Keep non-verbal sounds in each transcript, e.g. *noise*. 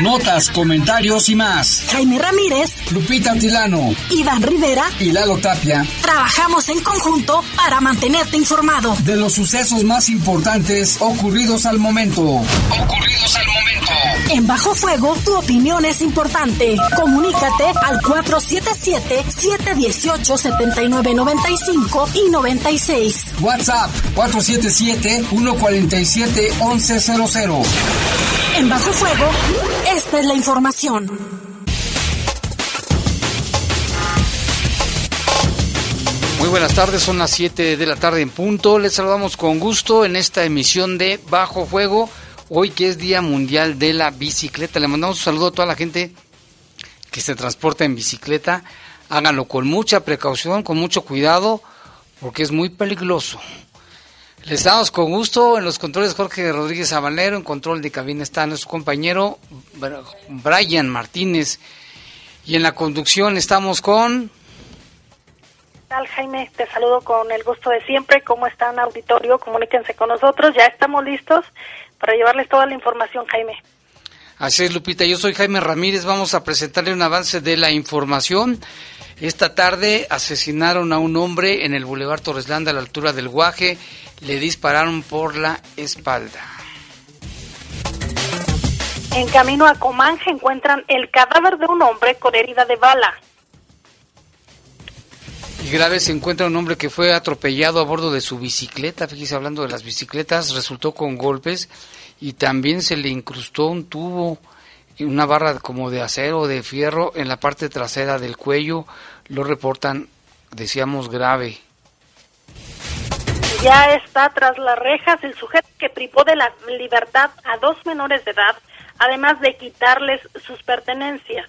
Notas, comentarios y más. Jaime Ramírez, Lupita Tilano, Iván Rivera y Lalo Tapia. Trabajamos en conjunto para mantenerte informado de los sucesos más importantes ocurridos al momento. Ocurridos al momento. En Bajo Fuego, tu opinión es importante. Comunícate al 477-718-7995 y 96. WhatsApp 477-147-1100. En Bajo Fuego, esta es la información. Muy buenas tardes, son las 7 de la tarde en punto. Les saludamos con gusto en esta emisión de Bajo Fuego, hoy que es Día Mundial de la Bicicleta. Le mandamos un saludo a toda la gente que se transporta en bicicleta. Háganlo con mucha precaución, con mucho cuidado, porque es muy peligroso. Les damos con gusto en los controles Jorge Rodríguez Sabanero, en control de cabina está nuestro compañero Brian Martínez y en la conducción estamos con... ¿Qué tal Jaime? Te saludo con el gusto de siempre. ¿Cómo están auditorio? Comuníquense con nosotros. Ya estamos listos para llevarles toda la información, Jaime. Así es, Lupita. Yo soy Jaime Ramírez. Vamos a presentarle un avance de la información. Esta tarde asesinaron a un hombre en el Boulevard Torreslanda a la altura del Guaje le dispararon por la espalda. En camino a Comanje encuentran el cadáver de un hombre con herida de bala. Y grave se encuentra un hombre que fue atropellado a bordo de su bicicleta. Fíjese, hablando de las bicicletas, resultó con golpes y también se le incrustó un tubo y una barra como de acero o de fierro en la parte trasera del cuello. Lo reportan, decíamos, grave ya está tras las rejas el sujeto que privó de la libertad a dos menores de edad, además de quitarles sus pertenencias.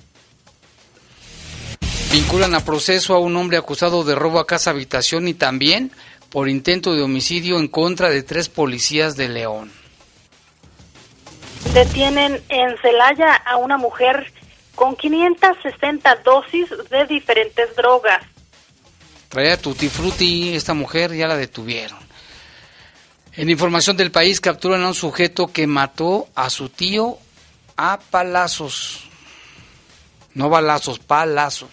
Vinculan a proceso a un hombre acusado de robo a casa habitación y también por intento de homicidio en contra de tres policías de León. Detienen en Celaya a una mujer con 560 dosis de diferentes drogas. Traía tutti frutti esta mujer, ya la detuvieron. En información del país capturan a un sujeto que mató a su tío a palazos. No balazos, palazos.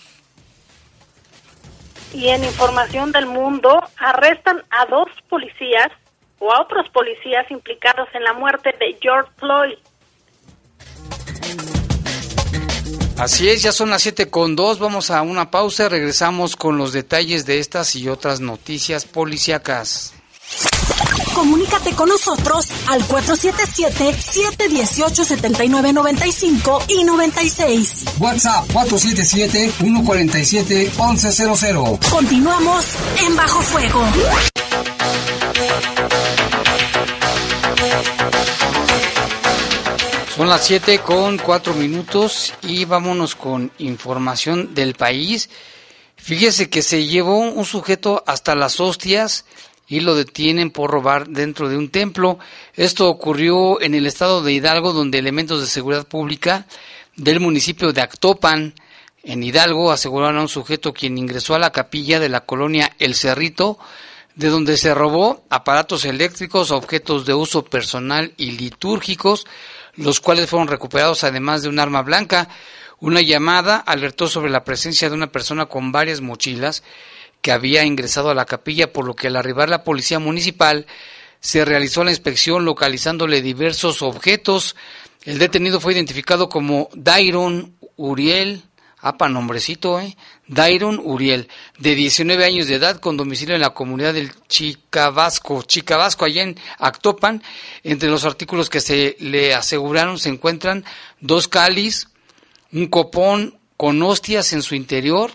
Y en información del mundo arrestan a dos policías o a otros policías implicados en la muerte de George Floyd. Así es, ya son las siete con dos. Vamos a una pausa. Regresamos con los detalles de estas y otras noticias policíacas. Comunícate con nosotros al 477-718-7995 y 96. WhatsApp 477-147-1100. Continuamos en Bajo Fuego. Son las 7 con 4 minutos y vámonos con información del país. Fíjese que se llevó un sujeto hasta las hostias y lo detienen por robar dentro de un templo. Esto ocurrió en el estado de Hidalgo, donde elementos de seguridad pública del municipio de Actopan, en Hidalgo, aseguraron a un sujeto quien ingresó a la capilla de la colonia El Cerrito, de donde se robó aparatos eléctricos, objetos de uso personal y litúrgicos, los cuales fueron recuperados además de un arma blanca. Una llamada alertó sobre la presencia de una persona con varias mochilas que había ingresado a la capilla, por lo que al arribar la policía municipal se realizó la inspección localizándole diversos objetos. El detenido fue identificado como Dairon Uriel, apa nombrecito, ¿eh? Dairon Uriel, de 19 años de edad, con domicilio en la comunidad del Chicabasco, Chicabasco, allá en Actopan. Entre los artículos que se le aseguraron se encuentran dos cáliz, un copón con hostias en su interior,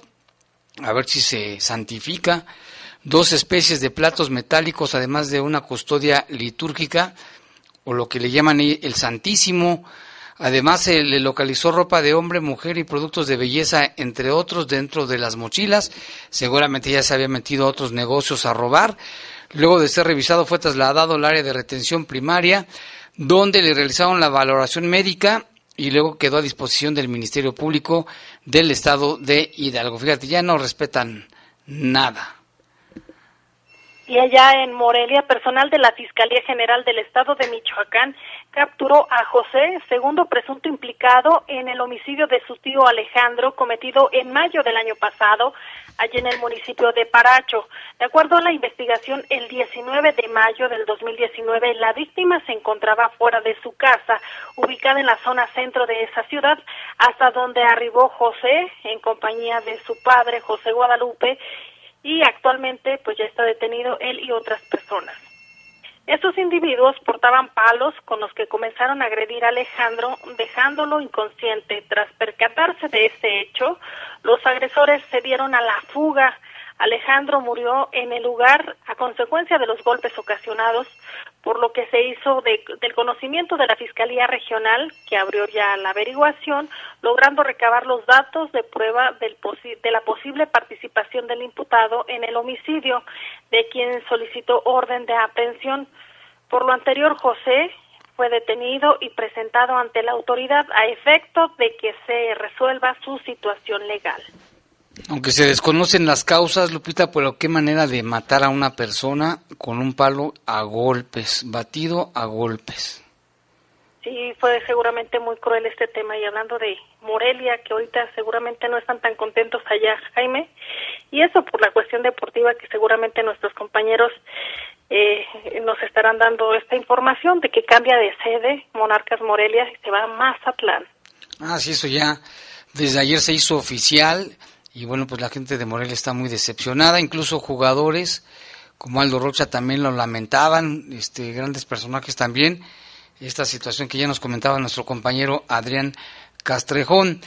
a ver si se santifica, dos especies de platos metálicos, además de una custodia litúrgica, o lo que le llaman el Santísimo, Además, se le localizó ropa de hombre, mujer y productos de belleza, entre otros, dentro de las mochilas. Seguramente ya se había metido a otros negocios a robar. Luego de ser revisado, fue trasladado al área de retención primaria, donde le realizaron la valoración médica y luego quedó a disposición del Ministerio Público del Estado de Hidalgo. Fíjate, ya no respetan nada. Y allá en Morelia, personal de la Fiscalía General del Estado de Michoacán capturó a José, segundo presunto implicado en el homicidio de su tío Alejandro cometido en mayo del año pasado allí en el municipio de Paracho. De acuerdo a la investigación, el 19 de mayo del 2019 la víctima se encontraba fuera de su casa, ubicada en la zona centro de esa ciudad, hasta donde arribó José en compañía de su padre José Guadalupe y actualmente pues ya está detenido él y otras personas. Estos individuos portaban palos con los que comenzaron a agredir a Alejandro, dejándolo inconsciente. Tras percatarse de este hecho, los agresores se dieron a la fuga. Alejandro murió en el lugar a consecuencia de los golpes ocasionados por lo que se hizo del conocimiento de la Fiscalía Regional, que abrió ya la averiguación, logrando recabar los datos de prueba del de la posible participación del imputado en el homicidio, de quien solicitó orden de aprehensión. Por lo anterior, José fue detenido y presentado ante la autoridad a efecto de que se resuelva su situación legal. Aunque se desconocen las causas, Lupita, pero qué manera de matar a una persona con un palo a golpes, batido a golpes. Sí, fue seguramente muy cruel este tema. Y hablando de Morelia, que ahorita seguramente no están tan contentos allá, Jaime, y eso por la cuestión deportiva que seguramente nuestros compañeros eh, nos estarán dando esta información de que cambia de sede Monarcas Morelia y se va a Mazatlán. Ah, sí, eso ya desde ayer se hizo oficial y bueno, pues la gente de Morelia está muy decepcionada, incluso jugadores como Aldo Rocha también lo lamentaban, este, grandes personajes también, esta situación que ya nos comentaba nuestro compañero Adrián Castrejón.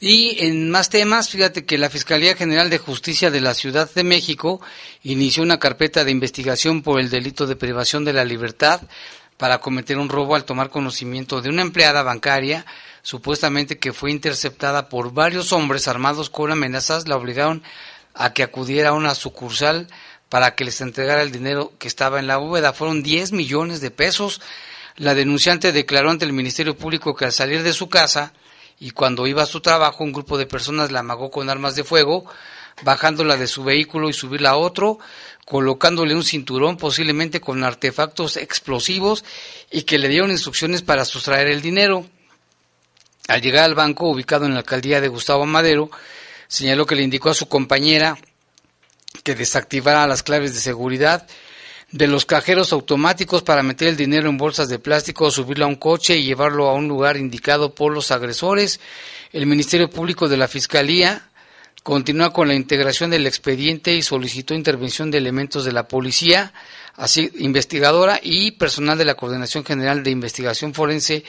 Y en más temas, fíjate que la Fiscalía General de Justicia de la Ciudad de México inició una carpeta de investigación por el delito de privación de la libertad para cometer un robo al tomar conocimiento de una empleada bancaria supuestamente que fue interceptada por varios hombres armados con amenazas, la obligaron a que acudiera a una sucursal para que les entregara el dinero que estaba en la bóveda. Fueron 10 millones de pesos. La denunciante declaró ante el Ministerio Público que al salir de su casa y cuando iba a su trabajo un grupo de personas la amagó con armas de fuego, bajándola de su vehículo y subirla a otro, colocándole un cinturón posiblemente con artefactos explosivos y que le dieron instrucciones para sustraer el dinero. Al llegar al banco, ubicado en la alcaldía de Gustavo Madero, señaló que le indicó a su compañera que desactivara las claves de seguridad de los cajeros automáticos para meter el dinero en bolsas de plástico, subirlo a un coche y llevarlo a un lugar indicado por los agresores. El Ministerio Público de la Fiscalía continúa con la integración del expediente y solicitó intervención de elementos de la policía, así investigadora y personal de la Coordinación General de Investigación Forense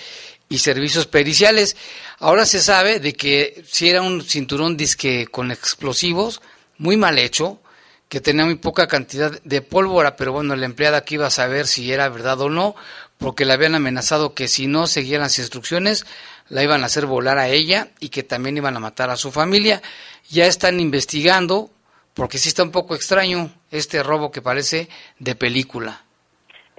y servicios periciales. Ahora se sabe de que si era un cinturón disque con explosivos, muy mal hecho, que tenía muy poca cantidad de pólvora, pero bueno, la empleada aquí iba a saber si era verdad o no, porque le habían amenazado que si no seguían las instrucciones, la iban a hacer volar a ella y que también iban a matar a su familia. Ya están investigando, porque sí está un poco extraño este robo que parece de película.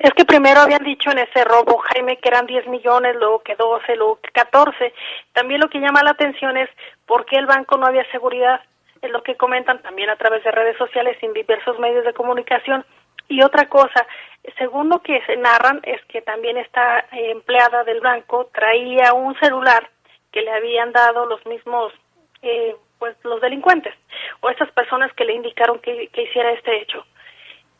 Es que primero habían dicho en ese robo, Jaime, que eran 10 millones, luego que 12, luego que 14. También lo que llama la atención es por qué el banco no había seguridad. Es lo que comentan también a través de redes sociales en diversos medios de comunicación. Y otra cosa, según lo que se narran, es que también esta empleada del banco traía un celular que le habían dado los mismos, eh, pues los delincuentes o esas personas que le indicaron que hiciera este hecho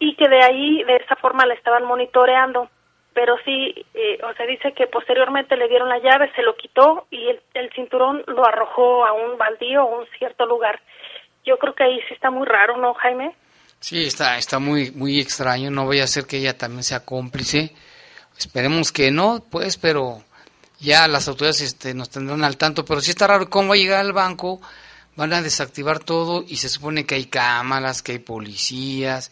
y que de ahí, de esa forma, la estaban monitoreando. Pero sí, eh, o sea, dice que posteriormente le dieron la llave, se lo quitó y el, cinturón lo arrojó a un baldío o un cierto lugar. Yo creo que ahí sí está muy raro, ¿no, Jaime? Sí, está, está muy, muy extraño. No voy a hacer que ella también sea cómplice. Esperemos que no, pues, pero ya las autoridades este, nos tendrán al tanto. Pero sí está raro cómo va a llegar al banco, van a desactivar todo y se supone que hay cámaras, que hay policías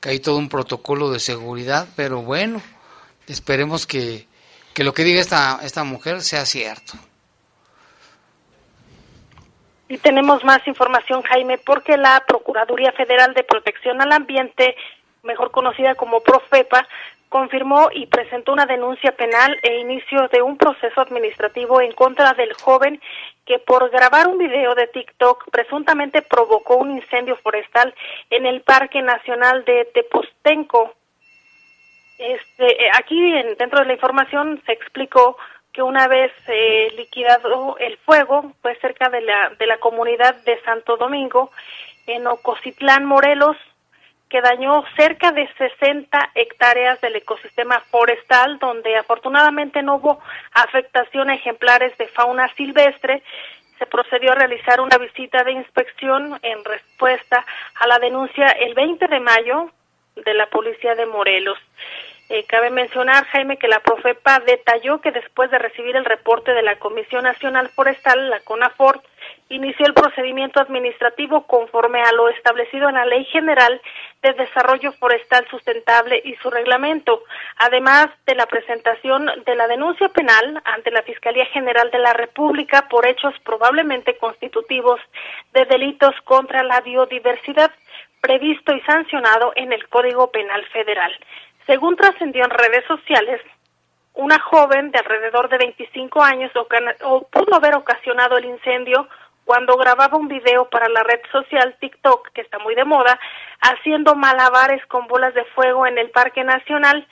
que hay todo un protocolo de seguridad, pero bueno, esperemos que que lo que diga esta, esta mujer sea cierto. Y tenemos más información, Jaime, porque la Procuraduría Federal de Protección al Ambiente, mejor conocida como Profepa, confirmó y presentó una denuncia penal e inicio de un proceso administrativo en contra del joven que por grabar un video de TikTok presuntamente provocó un incendio forestal en el Parque Nacional de Tepostenco. Este, eh, aquí dentro de la información se explicó que una vez eh, liquidado el fuego, fue cerca de la, de la comunidad de Santo Domingo, en Ococitlán, Morelos, que dañó cerca de 60 hectáreas del ecosistema forestal, donde afortunadamente no hubo afectación a ejemplares de fauna silvestre. Se procedió a realizar una visita de inspección en respuesta a la denuncia el 20 de mayo de la Policía de Morelos. Eh, cabe mencionar, Jaime, que la Profepa detalló que después de recibir el reporte de la Comisión Nacional Forestal, la CONAFOR, inició el procedimiento administrativo conforme a lo establecido en la Ley General de Desarrollo Forestal Sustentable y su reglamento, además de la presentación de la denuncia penal ante la Fiscalía General de la República por hechos probablemente constitutivos de delitos contra la biodiversidad previsto y sancionado en el Código Penal Federal. Según trascendió en redes sociales, una joven de alrededor de 25 años pudo haber ocasionado el incendio cuando grababa un video para la red social TikTok, que está muy de moda, haciendo malabares con bolas de fuego en el Parque Nacional.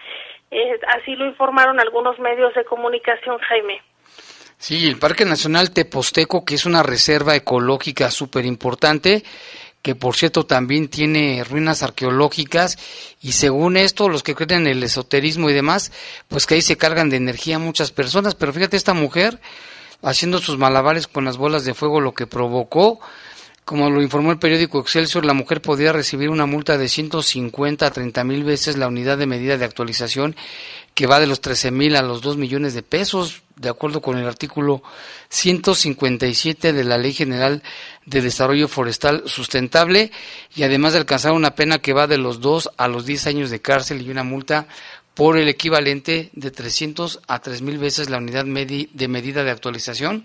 Eh, así lo informaron algunos medios de comunicación, Jaime. Sí, el Parque Nacional Teposteco, que es una reserva ecológica súper importante, que por cierto también tiene ruinas arqueológicas y según esto los que creen en el esoterismo y demás, pues que ahí se cargan de energía muchas personas, pero fíjate esta mujer haciendo sus malabares con las bolas de fuego lo que provocó. Como lo informó el periódico Excelsior, la mujer podría recibir una multa de 150 a 30 mil veces la unidad de medida de actualización, que va de los 13 mil a los 2 millones de pesos, de acuerdo con el artículo 157 de la Ley General de Desarrollo Forestal Sustentable, y además de alcanzar una pena que va de los 2 a los 10 años de cárcel y una multa por el equivalente de 300 a 3 mil veces la unidad de medida de actualización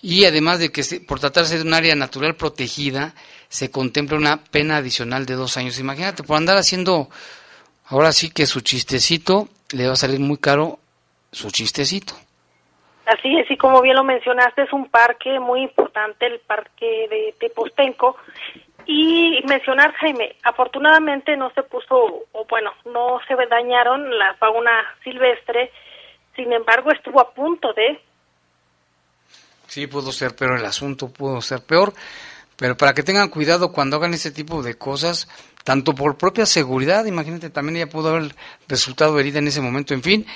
y además de que por tratarse de un área natural protegida, se contempla una pena adicional de dos años. Imagínate, por andar haciendo, ahora sí que su chistecito, le va a salir muy caro su chistecito. Así es, y como bien lo mencionaste, es un parque muy importante, el parque de Tepostenco. Y mencionar, Jaime, afortunadamente no se puso, o bueno, no se dañaron la fauna silvestre, sin embargo estuvo a punto de Sí, pudo ser peor el asunto, pudo ser peor, pero para que tengan cuidado cuando hagan ese tipo de cosas, tanto por propia seguridad, imagínate, también ella pudo haber resultado herida en ese momento, en fin,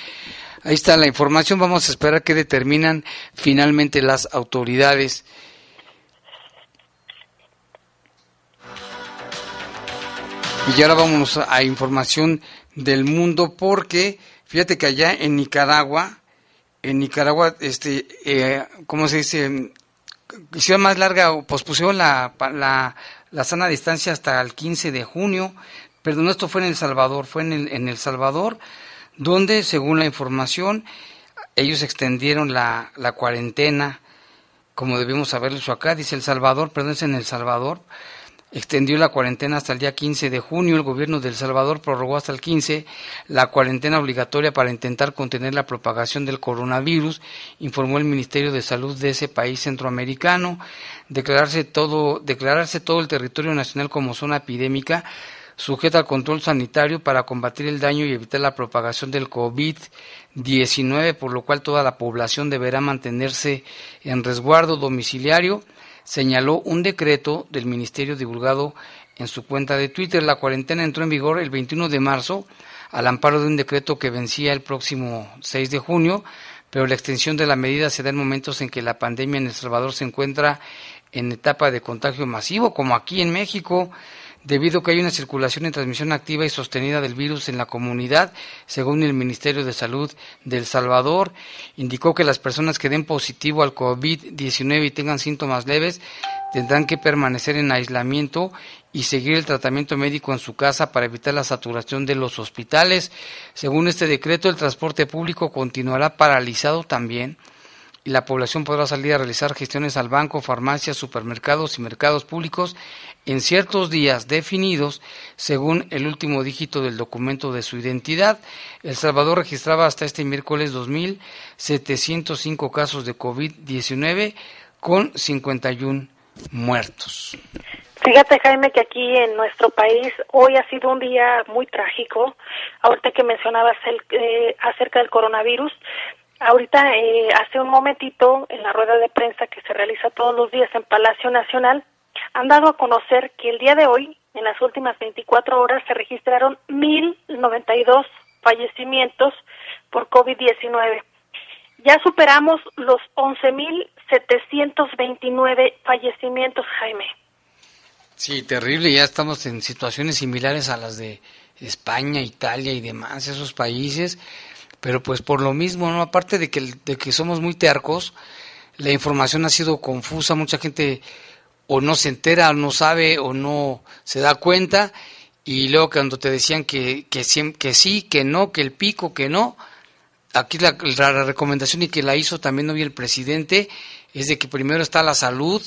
ahí está la información, vamos a esperar que determinan finalmente las autoridades. Y ahora vamos a información del mundo porque fíjate que allá en Nicaragua en Nicaragua, este, eh, ¿cómo se dice? Hicieron más larga, pospusieron la, la, la sana distancia hasta el 15 de junio. Perdón, esto fue en El Salvador, fue en el, en el Salvador, donde, según la información, ellos extendieron la, la cuarentena, como debimos saberlo acá, dice El Salvador, perdón, es en El Salvador, extendió la cuarentena hasta el día 15 de junio. El gobierno de El Salvador prorrogó hasta el 15 la cuarentena obligatoria para intentar contener la propagación del coronavirus, informó el Ministerio de Salud de ese país centroamericano. Declararse todo, declararse todo el territorio nacional como zona epidémica sujeta al control sanitario para combatir el daño y evitar la propagación del COVID-19, por lo cual toda la población deberá mantenerse en resguardo domiciliario señaló un decreto del ministerio divulgado en su cuenta de Twitter. La cuarentena entró en vigor el 21 de marzo al amparo de un decreto que vencía el próximo 6 de junio, pero la extensión de la medida se da en momentos en que la pandemia en El Salvador se encuentra en etapa de contagio masivo, como aquí en México. Debido a que hay una circulación y transmisión activa y sostenida del virus en la comunidad, según el Ministerio de Salud de El Salvador. Indicó que las personas que den positivo al COVID-19 y tengan síntomas leves tendrán que permanecer en aislamiento y seguir el tratamiento médico en su casa para evitar la saturación de los hospitales. Según este decreto, el transporte público continuará paralizado también la población podrá salir a realizar gestiones al banco, farmacias, supermercados y mercados públicos en ciertos días definidos según el último dígito del documento de su identidad. El Salvador registraba hasta este miércoles 2.705 casos de COVID-19 con 51 muertos. Fíjate, Jaime, que aquí en nuestro país hoy ha sido un día muy trágico. Ahorita que mencionabas el, eh, acerca del coronavirus, ahorita eh, hace un momentito en la rueda de prensa que se realiza todos los días en Palacio Nacional, han dado a conocer que el día de hoy, en las últimas 24 horas, se registraron 1.092 fallecimientos por COVID-19. Ya superamos los 11.729 fallecimientos, Jaime. Sí, terrible. Ya estamos en situaciones similares a las de España, Italia y demás, esos países. Pero pues por lo mismo, ¿no? Aparte de que, de que somos muy tercos, la información ha sido confusa, mucha gente o no se entera, o no sabe, o no se da cuenta. Y luego cuando te decían que, que, que sí, que no, que el pico, que no, aquí la, la recomendación y que la hizo también hoy el presidente es de que primero está la salud,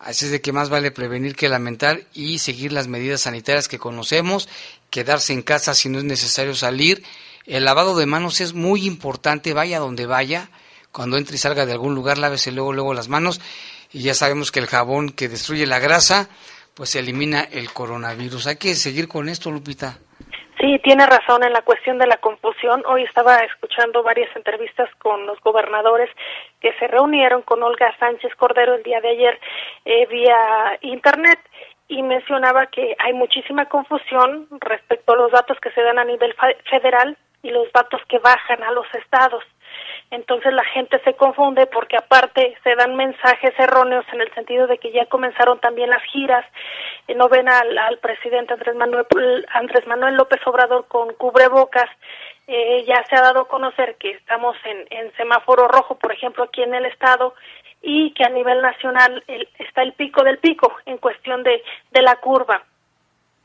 Así es de que más vale prevenir que lamentar y seguir las medidas sanitarias que conocemos, quedarse en casa si no es necesario salir. El lavado de manos es muy importante, vaya donde vaya. Cuando entre y salga de algún lugar, lávese luego, luego las manos. Y ya sabemos que el jabón que destruye la grasa, pues elimina el coronavirus. Hay que seguir con esto, Lupita. Sí, tiene razón en la cuestión de la confusión. Hoy estaba escuchando varias entrevistas con los gobernadores que se reunieron con Olga Sánchez Cordero el día de ayer eh, vía Internet y mencionaba que hay muchísima confusión respecto a los datos que se dan a nivel federal y los datos que bajan a los estados. Entonces la gente se confunde porque aparte se dan mensajes erróneos en el sentido de que ya comenzaron también las giras, eh, no ven al, al presidente Andrés Manuel, Andrés Manuel López Obrador con cubrebocas, eh, ya se ha dado a conocer que estamos en, en semáforo rojo, por ejemplo, aquí en el estado, y que a nivel nacional está el pico del pico en cuestión de, de la curva.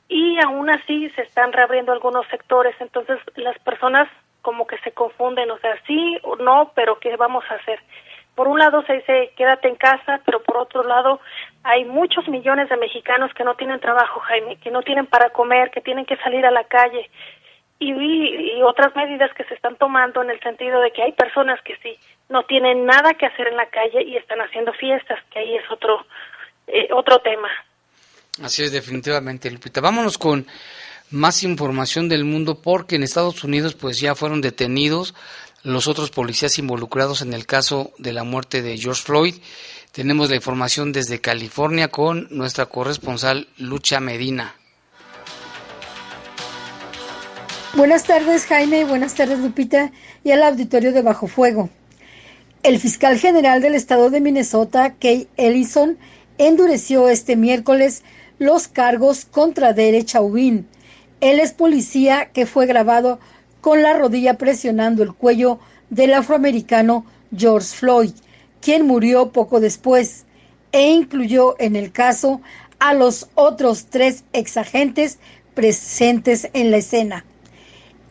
Y aún así se están reabriendo algunos sectores, entonces las personas como que se confunden, o sea, sí o no, pero ¿qué vamos a hacer? Por un lado se dice quédate en casa, pero por otro lado hay muchos millones de mexicanos que no tienen trabajo, Jaime, que no tienen para comer, que tienen que salir a la calle y, y, otras medidas que se están tomando en el sentido de que hay personas que sí no tienen nada que hacer en la calle y están haciendo fiestas, que ahí es otro eh, otro tema. Así es, definitivamente, Lupita. Vámonos con más información del mundo porque en Estados Unidos pues ya fueron detenidos los otros policías involucrados en el caso de la muerte de George Floyd. Tenemos la información desde California con nuestra corresponsal Lucha Medina. Buenas tardes Jaime, buenas tardes Lupita y al auditorio de Bajo Fuego. El fiscal general del estado de Minnesota, Kay Ellison, endureció este miércoles los cargos contra Derek Chauvin, él es policía que fue grabado con la rodilla presionando el cuello del afroamericano George Floyd, quien murió poco después, e incluyó en el caso a los otros tres exagentes presentes en la escena.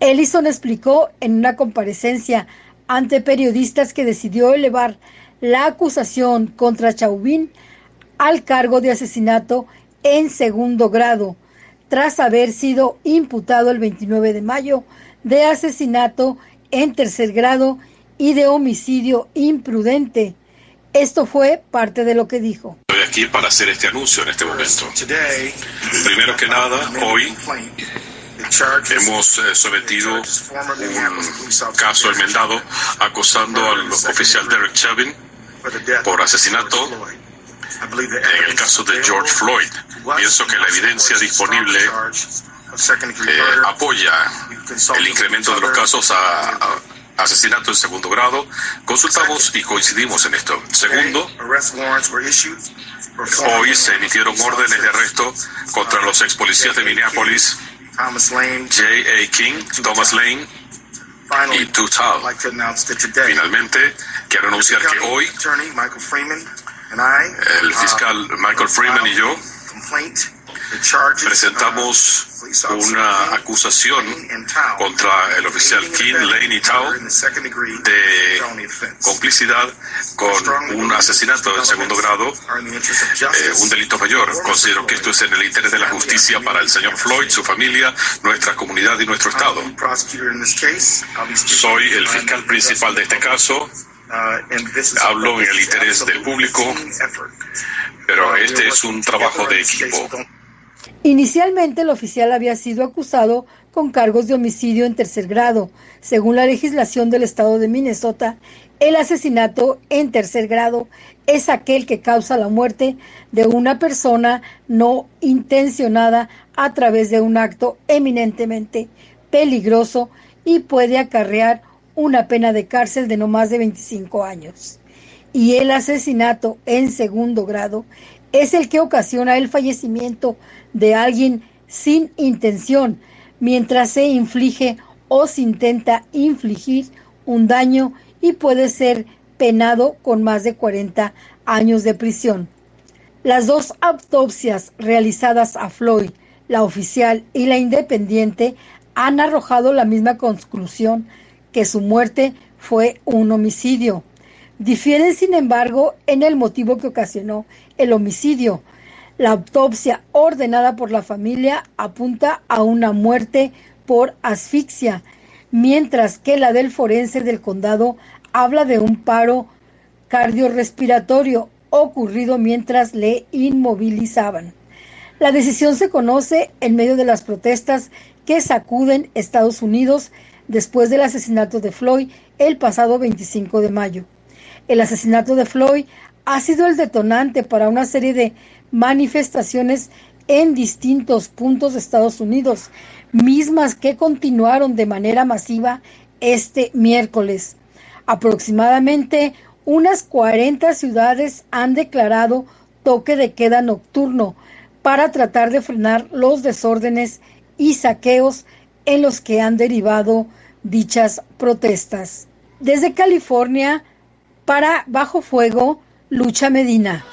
Ellison explicó en una comparecencia ante periodistas que decidió elevar la acusación contra Chauvin al cargo de asesinato en segundo grado, tras haber sido imputado el 29 de mayo de asesinato en tercer grado y de homicidio imprudente. Esto fue parte de lo que dijo. Estoy aquí para hacer este anuncio en este momento. Primero que nada, hoy hemos eh, sometido un caso enmendado acusando al oficial Derek Chauvin por asesinato en el caso de George Floyd. Pienso que la evidencia disponible eh, apoya el incremento de los casos a, asesinato en segundo grado. Consultamos y coincidimos en esto. Segundo, Hoy se emitieron órdenes de arresto contra los ex policías de Minneapolis, J.A. King, Thomas Lane y Tutal. Finalmente, quiero anunciar que hoy el fiscal Michael Freeman y yo presentamos una acusación contra el oficial King Lane y Tao de complicidad con un asesinato en segundo grado, eh, un delito mayor. Considero que esto es en el interés de la justicia para el señor Floyd, su familia, nuestra comunidad y nuestro estado. Soy el fiscal principal de este caso. Hablo en el interés del público, pero este es un trabajo de equipo. Inicialmente el oficial había sido acusado con cargos de homicidio en tercer grado. Según la legislación del estado de Minnesota, el asesinato en tercer grado es aquel que causa la muerte de una persona no intencionada a través de un acto eminentemente peligroso y puede acarrear una pena de cárcel de no más de 25 años. Y el asesinato en segundo grado es el que ocasiona el fallecimiento de alguien sin intención, mientras se inflige o se intenta infligir un daño y puede ser penado con más de 40 años de prisión. Las dos autopsias realizadas a Floyd, la oficial y la independiente, han arrojado la misma conclusión que su muerte fue un homicidio. Difieren, sin embargo, en el motivo que ocasionó el homicidio. La autopsia ordenada por la familia apunta a una muerte por asfixia, mientras que la del forense del condado habla de un paro cardiorrespiratorio ocurrido mientras le inmovilizaban. La decisión se conoce en medio de las protestas que sacuden Estados Unidos después del asesinato de Floyd el pasado 25 de mayo. El asesinato de Floyd ha sido el detonante para una serie de manifestaciones en distintos puntos de Estados Unidos, mismas que continuaron de manera masiva este miércoles. Aproximadamente unas 40 ciudades han declarado toque de queda nocturno para tratar de frenar los desórdenes y saqueos en los que han derivado dichas protestas. Desde California, para Bajo Fuego, Lucha Medina.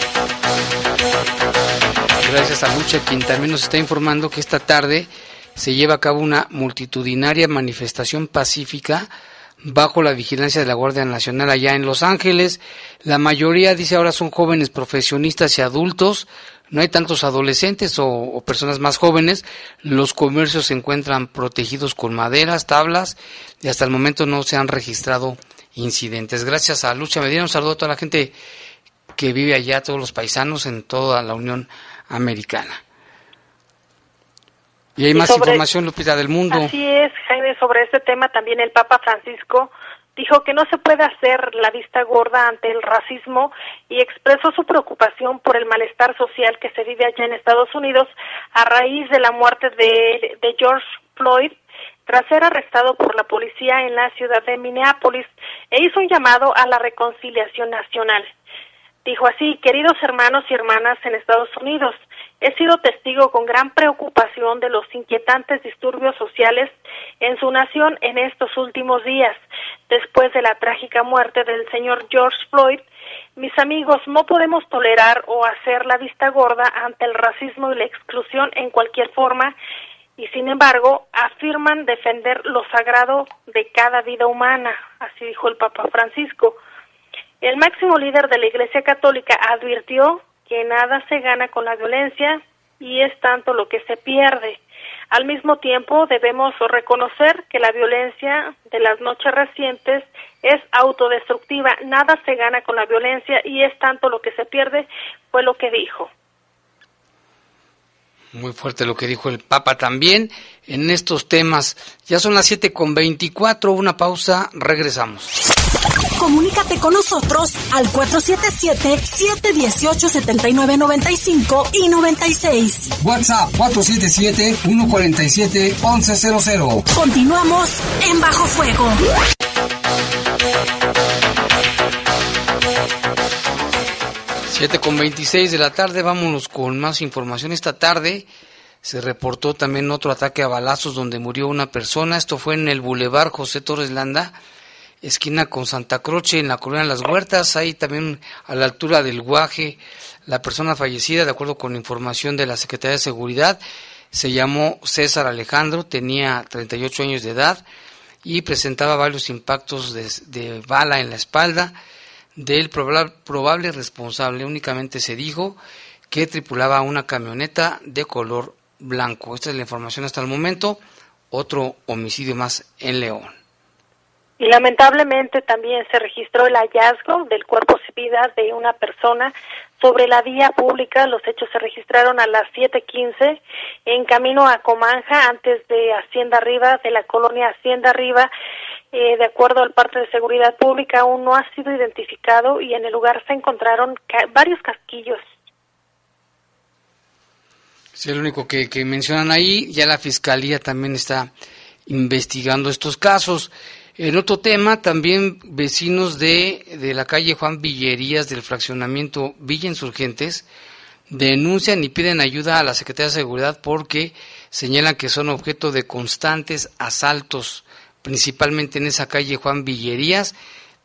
Gracias a Lucha, quien también nos está informando que esta tarde se lleva a cabo una multitudinaria manifestación pacífica bajo la vigilancia de la Guardia Nacional allá en Los Ángeles. La mayoría, dice ahora, son jóvenes profesionistas y adultos. No hay tantos adolescentes o, o, personas más jóvenes. Los comercios se encuentran protegidos con maderas, tablas y hasta el momento no se han registrado incidentes. Gracias a Lucha Medina, un saludo a toda la gente que vive allá, todos los paisanos en toda la Unión Americana. Y hay más información, Lupita, del mundo. Así es, Jaime, sobre este tema también el Papa Francisco dijo que no se puede hacer la vista gorda ante el racismo y expresó su preocupación por el malestar social que se vive allá en Estados Unidos a raíz de la muerte de, George Floyd tras ser arrestado por la policía en la ciudad de Minneapolis e hizo un llamado a la reconciliación nacional. Dijo así, queridos hermanos y hermanas en Estados Unidos, he sido testigo con gran preocupación de los inquietantes disturbios sociales en su nación en estos últimos días. Después de la trágica muerte del señor George Floyd, mis amigos, no podemos tolerar o hacer la vista gorda ante el racismo y la exclusión en cualquier forma y sin embargo afirman defender lo sagrado de cada vida humana, así dijo el Papa Francisco. El máximo líder de la Iglesia Católica advirtió que nada se gana con la violencia y es tanto lo que se pierde. Al mismo tiempo, debemos reconocer que la violencia de las noches recientes es autodestructiva. Nada se gana con la violencia y es tanto lo que se pierde, fue lo que dijo. Muy fuerte lo que dijo el Papa también en estos temas. Ya son las 7 con 24, una pausa, regresamos. Comunícate con nosotros al 477-718-7995 y 96. WhatsApp 477-147-1100. Continuamos en Bajo Fuego. 7 con 26 de la tarde, vámonos con más información. Esta tarde se reportó también otro ataque a balazos donde murió una persona. Esto fue en el Boulevard José Torres Landa, esquina con Santa Croce, en la colonia Las Huertas. Ahí también a la altura del Guaje, la persona fallecida, de acuerdo con información de la Secretaría de Seguridad, se llamó César Alejandro, tenía 38 años de edad y presentaba varios impactos de, de bala en la espalda del probable responsable. Únicamente se dijo que tripulaba una camioneta de color blanco. Esta es la información hasta el momento. Otro homicidio más en León. Y lamentablemente también se registró el hallazgo del cuerpo sin vida de una persona sobre la vía pública. Los hechos se registraron a las 7:15 en camino a Comanja, antes de Hacienda Arriba, de la colonia Hacienda Arriba. Eh, de acuerdo al parte de seguridad pública, aún no ha sido identificado y en el lugar se encontraron varios casquillos. Sí, el único que mencionan ahí, ya la fiscalía también está investigando estos casos. En otro tema, también vecinos de, de la calle Juan Villerías del fraccionamiento Villa Insurgentes denuncian y piden ayuda a la Secretaría de Seguridad porque señalan que son objeto de constantes asaltos principalmente en esa calle Juan Villerías.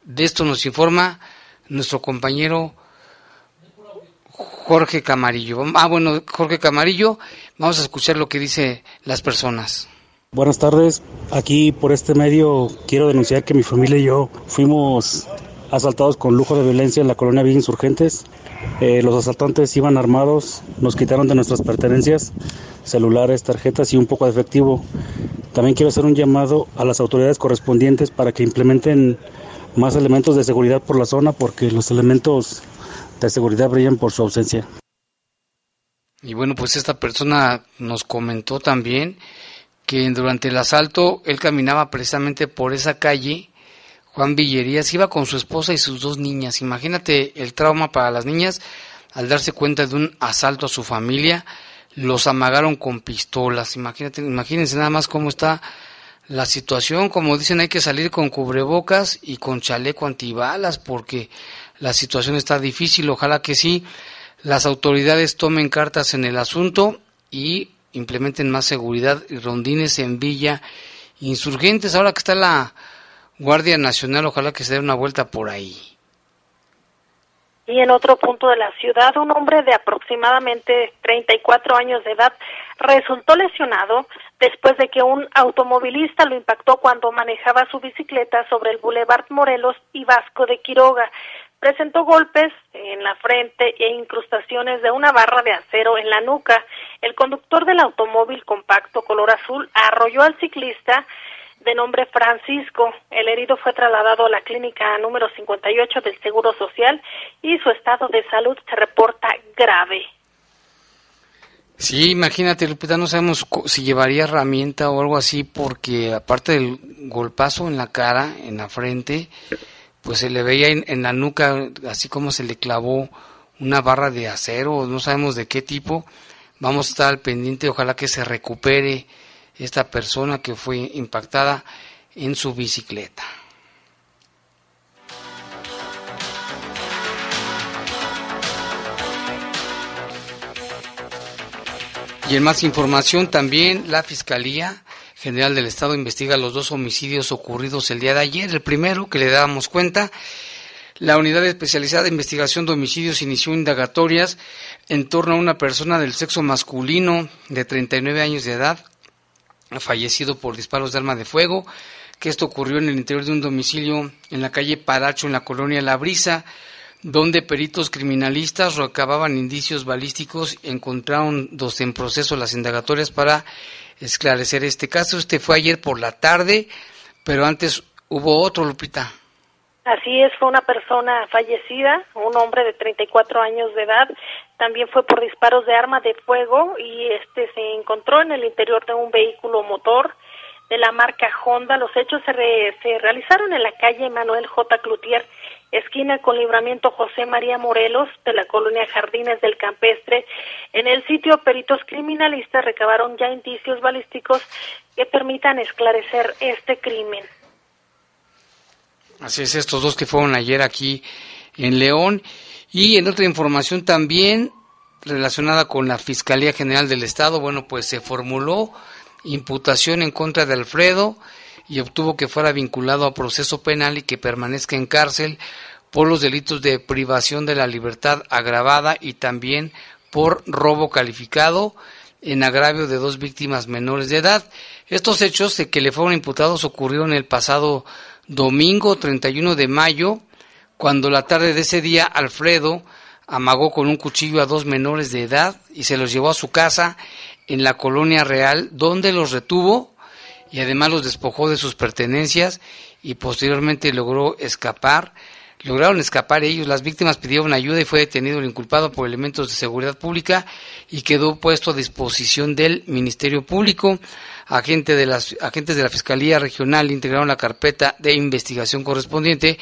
De esto nos informa nuestro compañero Jorge Camarillo. Ah, bueno, Jorge Camarillo, vamos a escuchar lo que dicen las personas. Buenas tardes, aquí por este medio quiero denunciar que mi familia y yo fuimos asaltados con lujo de violencia en la colonia Villa Insurgentes. Eh, los asaltantes iban armados, nos quitaron de nuestras pertenencias, celulares, tarjetas y un poco de efectivo. También quiero hacer un llamado a las autoridades correspondientes para que implementen más elementos de seguridad por la zona porque los elementos de seguridad brillan por su ausencia. Y bueno, pues esta persona nos comentó también que durante el asalto él caminaba precisamente por esa calle, Juan Villerías, iba con su esposa y sus dos niñas. Imagínate el trauma para las niñas al darse cuenta de un asalto a su familia los amagaron con pistolas. Imagínate, imagínense nada más cómo está la situación. Como dicen, hay que salir con cubrebocas y con chaleco antibalas porque la situación está difícil. Ojalá que sí las autoridades tomen cartas en el asunto y implementen más seguridad y rondines en Villa Insurgentes. Ahora que está la Guardia Nacional, ojalá que se dé una vuelta por ahí. Y en otro punto de la ciudad, un hombre de aproximadamente 34 años de edad resultó lesionado después de que un automovilista lo impactó cuando manejaba su bicicleta sobre el Boulevard Morelos y Vasco de Quiroga. Presentó golpes en la frente e incrustaciones de una barra de acero en la nuca. El conductor del automóvil compacto color azul arrolló al ciclista de nombre Francisco. El herido fue trasladado a la clínica número 58 del Seguro Social y su estado de salud se reporta grave. Sí, imagínate, Lupita, no sabemos si llevaría herramienta o algo así, porque aparte del golpazo en la cara, en la frente, pues se le veía en, en la nuca, así como se le clavó una barra de acero, no sabemos de qué tipo. Vamos a estar al pendiente, ojalá que se recupere esta persona que fue impactada en su bicicleta. Y en más información también la Fiscalía General del Estado investiga los dos homicidios ocurridos el día de ayer. El primero, que le dábamos cuenta, la Unidad Especializada de Investigación de Homicidios inició indagatorias en torno a una persona del sexo masculino de 39 años de edad fallecido por disparos de arma de fuego, que esto ocurrió en el interior de un domicilio en la calle Paracho, en la colonia La Brisa, donde peritos criminalistas recababan indicios balísticos y encontraron dos en proceso las indagatorias para esclarecer este caso. Este fue ayer por la tarde, pero antes hubo otro, Lupita. Así es, fue una persona fallecida, un hombre de 34 años de edad, también fue por disparos de arma de fuego y este se encontró en el interior de un vehículo motor de la marca Honda. Los hechos se, se realizaron en la calle Manuel J. Cloutier, esquina con libramiento José María Morelos de la colonia Jardines del Campestre. En el sitio, peritos criminalistas recabaron ya indicios balísticos que permitan esclarecer este crimen. Así es, estos dos que fueron ayer aquí en León. Y en otra información también relacionada con la Fiscalía General del Estado, bueno, pues se formuló imputación en contra de Alfredo y obtuvo que fuera vinculado a proceso penal y que permanezca en cárcel por los delitos de privación de la libertad agravada y también por robo calificado en agravio de dos víctimas menores de edad. Estos hechos de que le fueron imputados ocurrieron el pasado domingo 31 de mayo, cuando la tarde de ese día Alfredo amagó con un cuchillo a dos menores de edad y se los llevó a su casa en la colonia real, donde los retuvo y además los despojó de sus pertenencias y posteriormente logró escapar. Lograron escapar ellos, las víctimas pidieron ayuda y fue detenido el inculpado por elementos de seguridad pública y quedó puesto a disposición del Ministerio Público. De las, agentes de la Fiscalía Regional integraron la carpeta de investigación correspondiente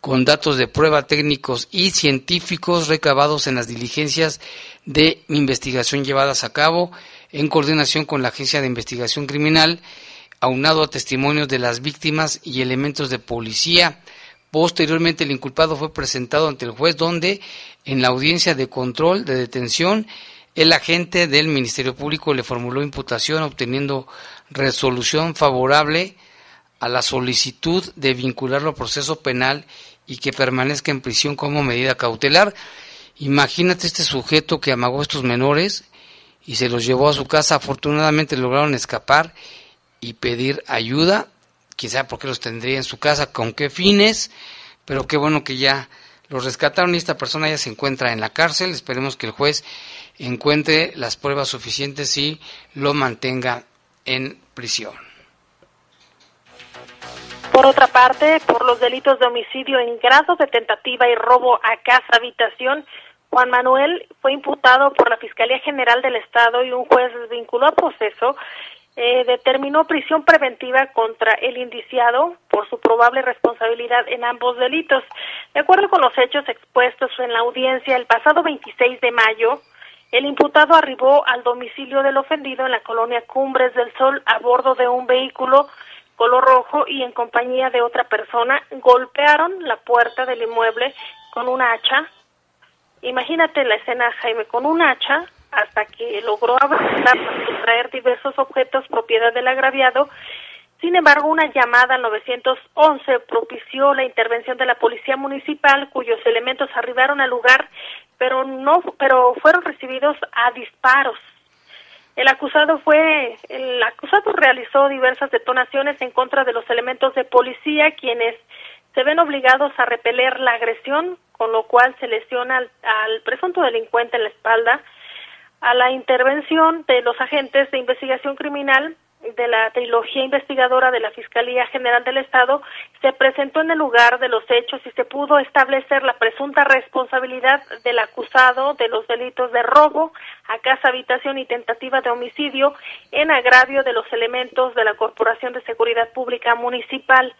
con datos de prueba técnicos y científicos recabados en las diligencias de investigación llevadas a cabo en coordinación con la Agencia de Investigación Criminal, aunado a testimonios de las víctimas y elementos de policía. Posteriormente el inculpado fue presentado ante el juez donde en la audiencia de control de detención el agente del Ministerio Público le formuló imputación obteniendo resolución favorable a la solicitud de vincularlo a proceso penal y que permanezca en prisión como medida cautelar. Imagínate este sujeto que amagó a estos menores y se los llevó a su casa. Afortunadamente lograron escapar y pedir ayuda, quizá porque los tendría en su casa, con qué fines, pero qué bueno que ya los rescataron y esta persona ya se encuentra en la cárcel. Esperemos que el juez encuentre las pruebas suficientes y lo mantenga en prisión. Por otra parte, por los delitos de homicidio en grado de tentativa y robo a casa habitación, Juan Manuel fue imputado por la Fiscalía General del Estado y un juez vinculó a proceso eh, determinó prisión preventiva contra el indiciado por su probable responsabilidad en ambos delitos. De acuerdo con los hechos expuestos en la audiencia el pasado 26 de mayo, el imputado arribó al domicilio del ofendido en la colonia Cumbres del Sol a bordo de un vehículo color rojo y en compañía de otra persona golpearon la puerta del inmueble con un hacha. Imagínate la escena, Jaime, con un hacha hasta que logró abrirla para sustraer diversos objetos propiedad del agraviado. Sin embargo, una llamada al 911 propició la intervención de la policía municipal, cuyos elementos arribaron al lugar, pero no, pero fueron recibidos a disparos. El acusado fue, el acusado realizó diversas detonaciones en contra de los elementos de policía, quienes se ven obligados a repeler la agresión, con lo cual se lesiona al, al presunto delincuente en la espalda. A la intervención de los agentes de investigación criminal de la trilogía investigadora de la Fiscalía General del Estado se presentó en el lugar de los hechos y se pudo establecer la presunta responsabilidad del acusado de los delitos de robo a casa habitación y tentativa de homicidio en agravio de los elementos de la Corporación de Seguridad Pública Municipal.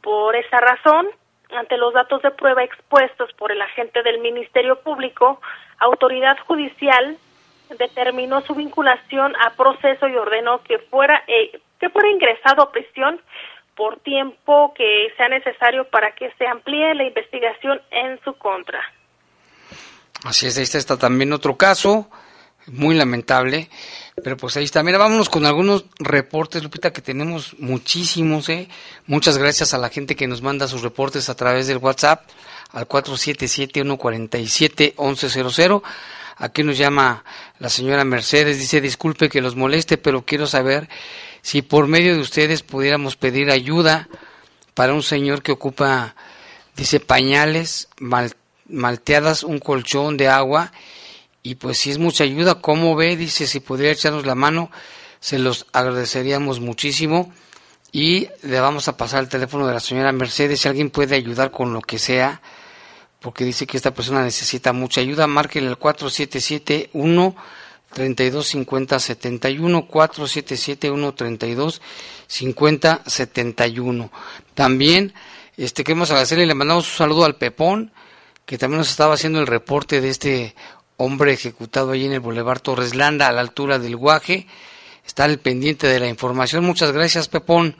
Por esa razón, ante los datos de prueba expuestos por el agente del Ministerio Público, autoridad judicial determinó su vinculación a proceso y ordenó que fuera eh, que fuera ingresado a prisión por tiempo que sea necesario para que se amplíe la investigación en su contra. Así es, ahí está también otro caso, muy lamentable, pero pues ahí está. Mira, vámonos con algunos reportes, Lupita, que tenemos muchísimos, ¿eh? Muchas gracias a la gente que nos manda sus reportes a través del WhatsApp al 477-147-1100. Aquí nos llama la señora Mercedes, dice, disculpe que los moleste, pero quiero saber si por medio de ustedes pudiéramos pedir ayuda para un señor que ocupa, dice, pañales, malteadas, un colchón de agua, y pues si es mucha ayuda, ¿cómo ve? Dice, si podría echarnos la mano, se los agradeceríamos muchísimo. Y le vamos a pasar el teléfono de la señora Mercedes, si alguien puede ayudar con lo que sea, porque dice que esta persona necesita mucha ayuda, márquele al 4771 325071 4771 325071. También este queremos agradecerle y le mandamos un saludo al Pepón, que también nos estaba haciendo el reporte de este hombre ejecutado allí en el Boulevard Torres Landa a la altura del Guaje. Está al pendiente de la información. Muchas gracias, Pepón.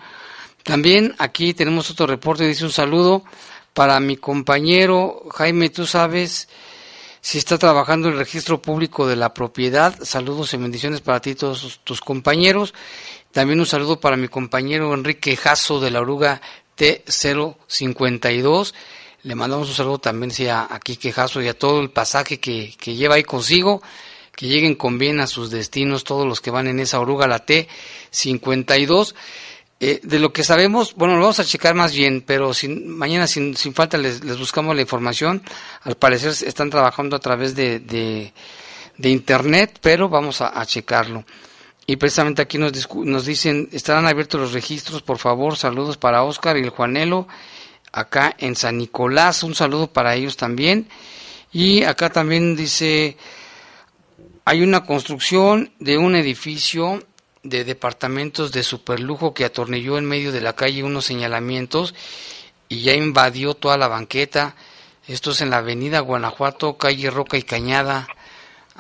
También aquí tenemos otro reporte, dice un saludo para mi compañero Jaime, tú sabes si está trabajando el registro público de la propiedad. Saludos y bendiciones para ti y todos tus compañeros. También un saludo para mi compañero Enrique Jasso de la oruga T052. Le mandamos un saludo también a, a Quique Jasso y a todo el pasaje que, que lleva ahí consigo. Que lleguen con bien a sus destinos todos los que van en esa oruga, la T52. Eh, de lo que sabemos, bueno, lo vamos a checar más bien, pero sin, mañana sin, sin falta les, les, buscamos la información. Al parecer están trabajando a través de, de, de Internet, pero vamos a, a, checarlo. Y precisamente aquí nos, nos dicen, estarán abiertos los registros, por favor, saludos para Oscar y el Juanelo, acá en San Nicolás, un saludo para ellos también. Y acá también dice, hay una construcción de un edificio de departamentos de superlujo que atornilló en medio de la calle unos señalamientos y ya invadió toda la banqueta. Esto es en la avenida Guanajuato, calle Roca y Cañada.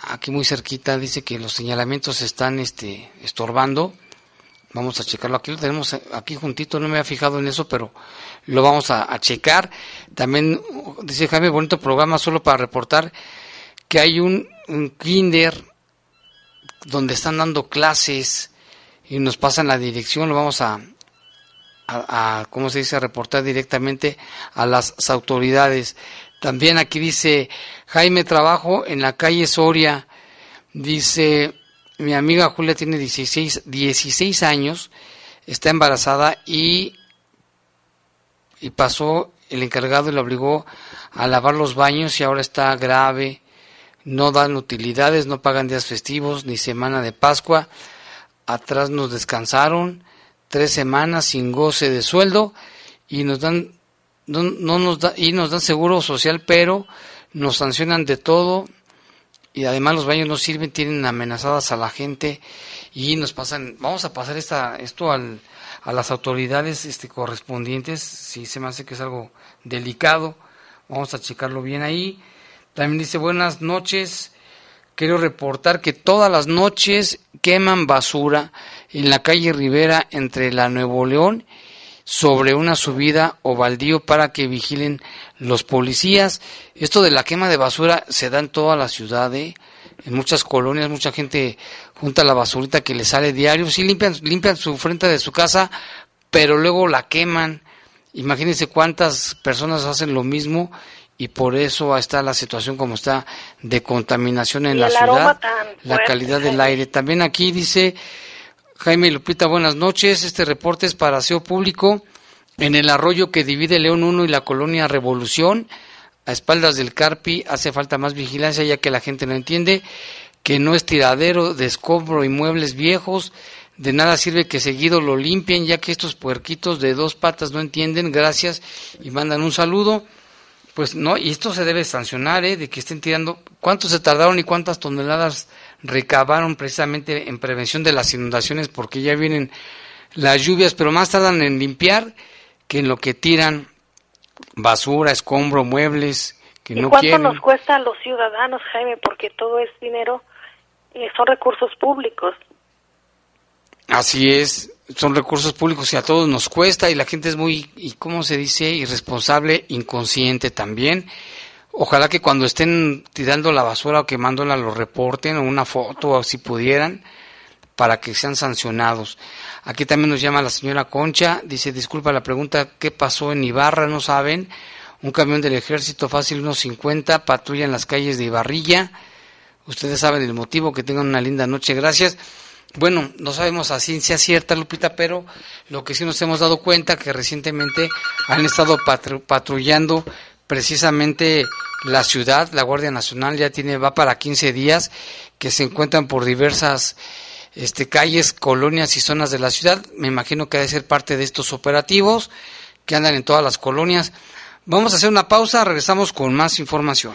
Aquí muy cerquita dice que los señalamientos están este, estorbando. Vamos a checarlo. Aquí lo tenemos aquí juntito. No me había fijado en eso, pero lo vamos a, a checar. También dice Jaime, bonito programa solo para reportar que hay un, un kinder donde están dando clases y nos pasan la dirección, lo vamos a, ¿cómo se dice?, a reportar directamente a las autoridades. También aquí dice, Jaime, trabajo en la calle Soria, dice, mi amiga Julia tiene 16, 16 años, está embarazada y, y pasó el encargado y le obligó a lavar los baños y ahora está grave, no dan utilidades, no pagan días festivos ni semana de Pascua atrás nos descansaron tres semanas sin goce de sueldo y nos dan no, no nos da, y nos dan seguro social pero nos sancionan de todo y además los baños no sirven tienen amenazadas a la gente y nos pasan vamos a pasar esta esto al, a las autoridades este correspondientes si se me hace que es algo delicado vamos a checarlo bien ahí. También dice buenas noches quiero reportar que todas las noches queman basura en la calle Rivera entre la Nuevo León sobre una subida o baldío para que vigilen los policías. Esto de la quema de basura se da en toda la ciudad, ¿eh? en muchas colonias, mucha gente junta la basurita que le sale diario, sí limpian, limpian su frente de su casa, pero luego la queman. Imagínense cuántas personas hacen lo mismo y por eso está la situación como está de contaminación en la ciudad, la calidad del *laughs* aire. También aquí dice Jaime Lupita, buenas noches, este reporte es para aseo público en el arroyo que divide León 1 y la colonia Revolución, a espaldas del Carpi, hace falta más vigilancia ya que la gente no entiende que no es tiradero de escombro y muebles viejos, de nada sirve que seguido lo limpien ya que estos puerquitos de dos patas no entienden, gracias y mandan un saludo. Pues no, y esto se debe sancionar, ¿eh? de que estén tirando. ¿Cuánto se tardaron y cuántas toneladas recabaron precisamente en prevención de las inundaciones? Porque ya vienen las lluvias, pero más tardan en limpiar que en lo que tiran basura, escombro, muebles que ¿Y no cuánto quieren. nos cuesta a los ciudadanos, Jaime? Porque todo es dinero, eh, son recursos públicos. Así es, son recursos públicos y a todos nos cuesta y la gente es muy, y ¿cómo se dice? Irresponsable, inconsciente también. Ojalá que cuando estén tirando la basura o quemándola lo reporten o una foto o si pudieran para que sean sancionados. Aquí también nos llama la señora Concha, dice, disculpa la pregunta, ¿qué pasó en Ibarra? No saben. Un camión del ejército fácil unos 50 patrulla en las calles de Ibarrilla. Ustedes saben el motivo, que tengan una linda noche. Gracias. Bueno, no sabemos a ciencia cierta, Lupita, pero lo que sí nos hemos dado cuenta que recientemente han estado patru patrullando precisamente la ciudad, la Guardia Nacional ya tiene va para 15 días que se encuentran por diversas este calles, colonias y zonas de la ciudad. Me imagino que ha de ser parte de estos operativos que andan en todas las colonias. Vamos a hacer una pausa, regresamos con más información.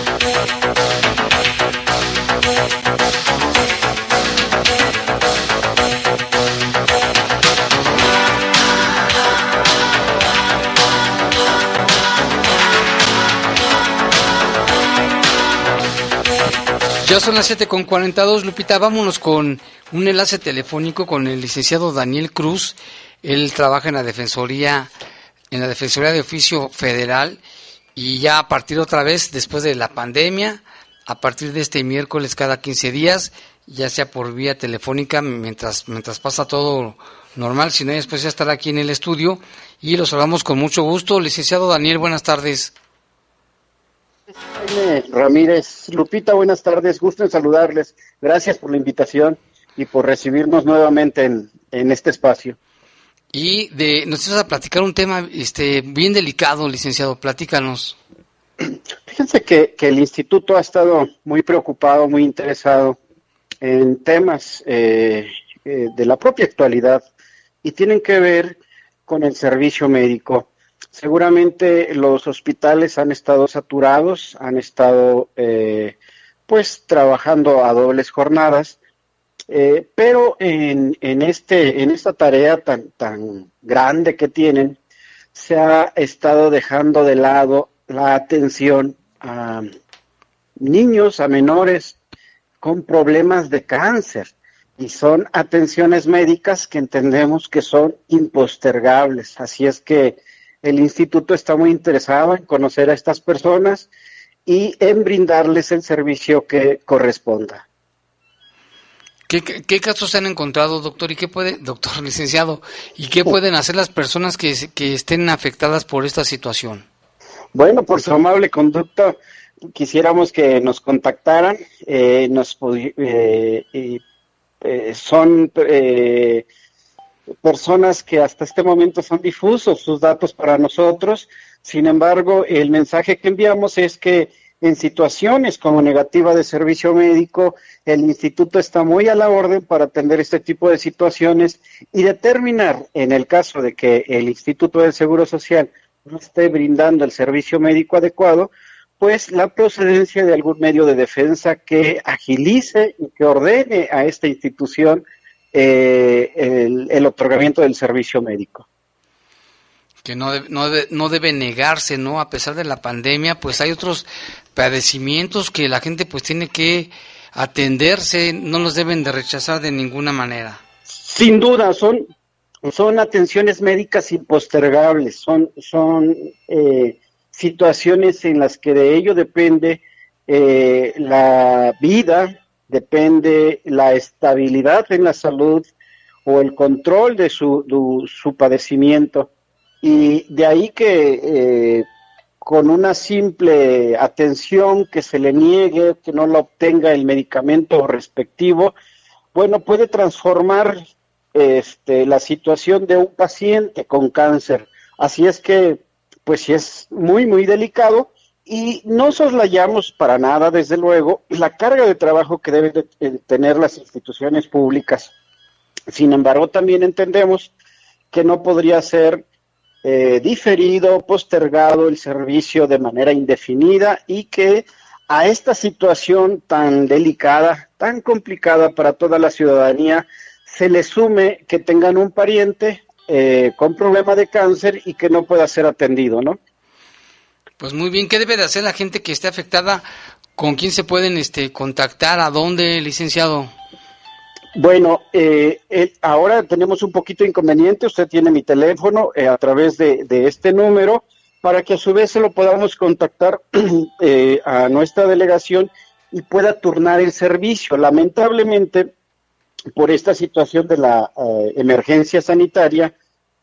Ya son las 7 con 42, Lupita. Vámonos con un enlace telefónico con el licenciado Daniel Cruz. Él trabaja en la Defensoría, en la Defensoría de Oficio Federal y ya a partir otra vez, después de la pandemia, a partir de este miércoles cada 15 días, ya sea por vía telefónica, mientras, mientras pasa todo normal, si no, después ya estará aquí en el estudio y los hablamos con mucho gusto. Licenciado Daniel, buenas tardes. Ramírez, Lupita, buenas tardes, gusto en saludarles. Gracias por la invitación y por recibirnos nuevamente en, en este espacio. Y de, nos vas a platicar un tema este, bien delicado, licenciado, platícanos. Fíjense que, que el instituto ha estado muy preocupado, muy interesado en temas eh, eh, de la propia actualidad y tienen que ver con el servicio médico. Seguramente los hospitales han estado saturados, han estado eh, pues trabajando a dobles jornadas, eh, pero en, en, este, en esta tarea tan, tan grande que tienen, se ha estado dejando de lado la atención a niños, a menores con problemas de cáncer y son atenciones médicas que entendemos que son impostergables. Así es que el instituto está muy interesado en conocer a estas personas y en brindarles el servicio que corresponda. ¿Qué, casos se han encontrado, doctor? ¿Y qué puede, doctor *laughs* licenciado, y qué pueden hacer las personas que, estén afectadas por esta situación? Bueno, por su amable conducta, quisiéramos que nos contactaran. Eh, nos, eh, eh, son personas que hasta este momento son difusos sus datos para nosotros. Sin embargo, el mensaje que enviamos es que en situaciones como negativa de servicio médico, el instituto está muy a la orden para atender este tipo de situaciones y determinar, en el caso de que el Instituto del Seguro Social no esté brindando el servicio médico adecuado, pues la procedencia de algún medio de defensa que agilice y que ordene a esta institución eh, el, otorgamiento del servicio médico. Que no, no, no debe negarse, ¿no? A pesar de la pandemia, pues hay otros padecimientos que la gente pues tiene que atenderse, no los deben de rechazar de ninguna manera. Sin duda, son, son atenciones médicas impostergables, son, son eh, situaciones en las que de ello depende eh, la vida depende la estabilidad en la salud o el control de su, su padecimiento. Y de ahí que eh, con una simple atención que se le niegue, que no la obtenga el medicamento respectivo, bueno, puede transformar este, la situación de un paciente con cáncer. Así es que, pues sí es muy, muy delicado y no soslayamos para nada, desde luego, la carga de trabajo que deben de tener las instituciones públicas. Sin embargo, también entendemos que no podría ser eh, diferido, postergado el servicio de manera indefinida y que a esta situación tan delicada, tan complicada para toda la ciudadanía, se le sume que tengan un pariente eh, con problema de cáncer y que no pueda ser atendido, ¿no? Pues muy bien, ¿qué debe de hacer la gente que esté afectada? ¿Con quién se pueden este, contactar? ¿A dónde, licenciado? Bueno, eh, ahora tenemos un poquito de inconveniente. Usted tiene mi teléfono eh, a través de, este número para que a su vez se lo podamos contactar *clears throat* eh, a nuestra delegación y pueda turnar el servicio. Lamentablemente, por esta situación de la emergencia sanitaria,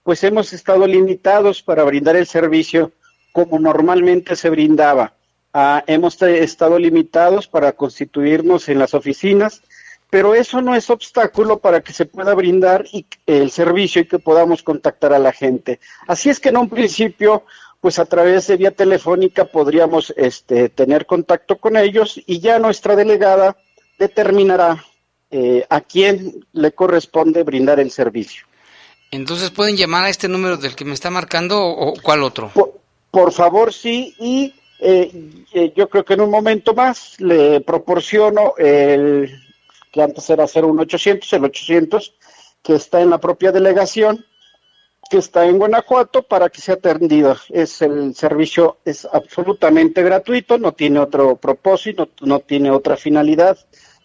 pues hemos estado limitados para brindar el servicio como normalmente se brindaba. Ah, hemos estado limitados para constituirnos en las oficinas, pero eso no es obstáculo para que se pueda brindar el servicio y que podamos contactar a la gente. Así es que en un principio, pues a través de vía telefónica podríamos este, tener contacto con ellos y ya nuestra delegada determinará eh, a quién le corresponde brindar el servicio. Entonces pueden llamar a este número del que me está marcando o, cuál otro. Por favor, sí, y eh, eh, yo creo que en un momento más le proporciono el que antes era un 800, el 800, que está en la propia delegación, que está en Guanajuato para que sea atendido. Es el servicio es absolutamente gratuito, no tiene otro propósito, no, tiene otra finalidad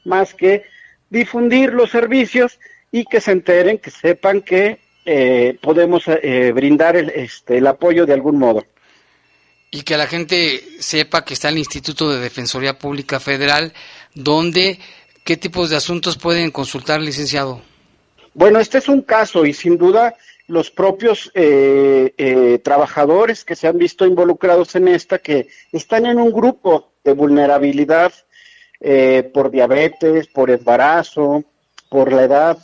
más que difundir los servicios y que se enteren, que sepan que eh, podemos eh, brindar el, este, el apoyo de algún modo. Y que la gente sepa que está el Instituto de Defensoría Pública Federal, donde qué tipos de asuntos pueden consultar, licenciado. Bueno, este es un caso y sin duda los propios eh, eh, trabajadores que se han visto involucrados en esta, que están en un grupo de vulnerabilidad eh, por diabetes, por embarazo, por la edad,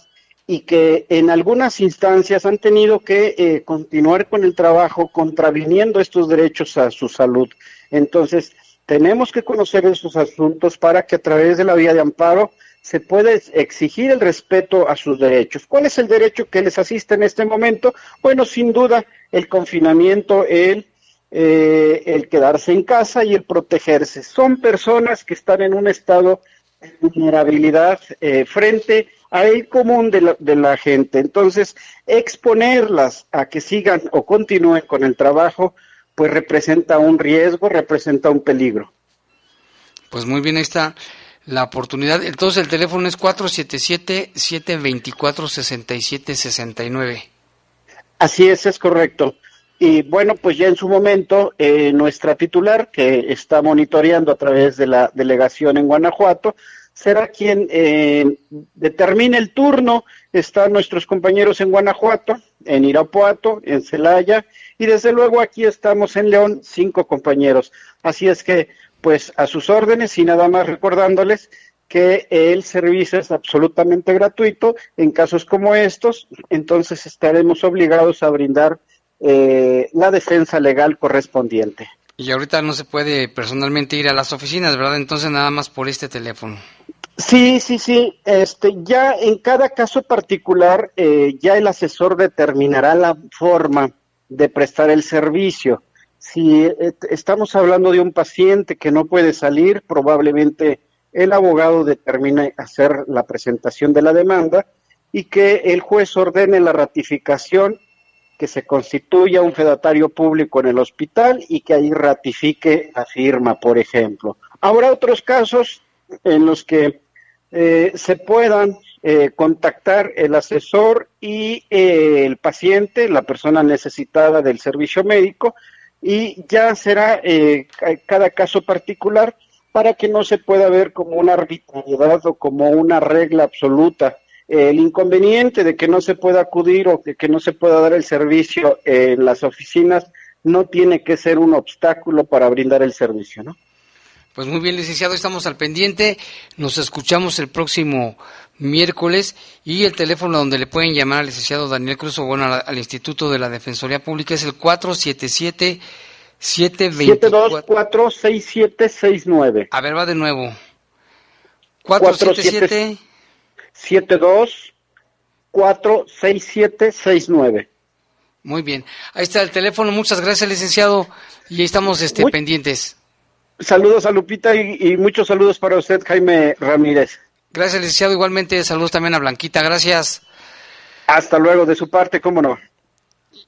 y que en algunas instancias han tenido que continuar con el trabajo contraviniendo estos derechos a su salud. Entonces, tenemos que conocer esos asuntos para que a través de la vía de amparo se puede exigir el respeto a sus derechos. ¿Cuál es el derecho que les asiste en este momento? Bueno, sin duda, el confinamiento, el, eh, quedarse en casa y el protegerse. Son personas que están en un estado de vulnerabilidad eh, frente al común de la, de la gente. Entonces, exponerlas a que sigan o continúen con el trabajo, pues representa un riesgo, representa un peligro. Pues muy bien, ahí está la oportunidad. Entonces el teléfono es 477-724-6769. Así es, es correcto. Y bueno, pues ya en su momento, eh, nuestra titular, que está monitoreando a través de la delegación en Guanajuato, será quien eh, determine el turno. Están nuestros compañeros en Guanajuato, en Irapuato, en Celaya, y desde luego aquí estamos en León, cinco compañeros. Así es que pues a sus órdenes y nada más recordándoles que el servicio es absolutamente gratuito en casos como estos, entonces estaremos obligados a brindar eh, la defensa legal correspondiente. Y ahorita no se puede personalmente ir a las oficinas, ¿verdad? Entonces nada más por este teléfono. Sí, sí, sí. Este, ya en cada caso particular, eh, ya el asesor determinará la forma de prestar el servicio. Si eh, estamos hablando de un paciente que no puede salir, probablemente el abogado determine hacer la presentación de la demanda y que el juez ordene la ratificación, que se constituya un fedatario público en el hospital y que ahí ratifique la firma, por ejemplo. Habrá otros casos en los que eh, se puedan eh, contactar el asesor y el paciente, la persona necesitada del servicio médico, y ya será eh, cada caso particular para que no se pueda ver como una arbitrariedad o como una regla absoluta. el inconveniente de que no se pueda acudir o que, que no se pueda dar el servicio en las oficinas no tiene que ser un obstáculo para brindar el servicio, ¿no? Pues muy bien, licenciado, estamos al pendiente. Nos escuchamos el próximo miércoles y el teléfono donde le pueden llamar al licenciado Daniel Cruz o bueno al, Instituto de la Defensoría Pública es el 477 724 6769. A ver, va de nuevo. 477 72 46769. Muy bien. Ahí está el teléfono. Muchas gracias, licenciado. Y ahí estamos este, pendientes. Saludos a Lupita y muchos saludos para usted, Jaime Ramírez. Gracias, licenciado. Igualmente, saludos también a Blanquita. Gracias. Hasta luego, de su parte, cómo no.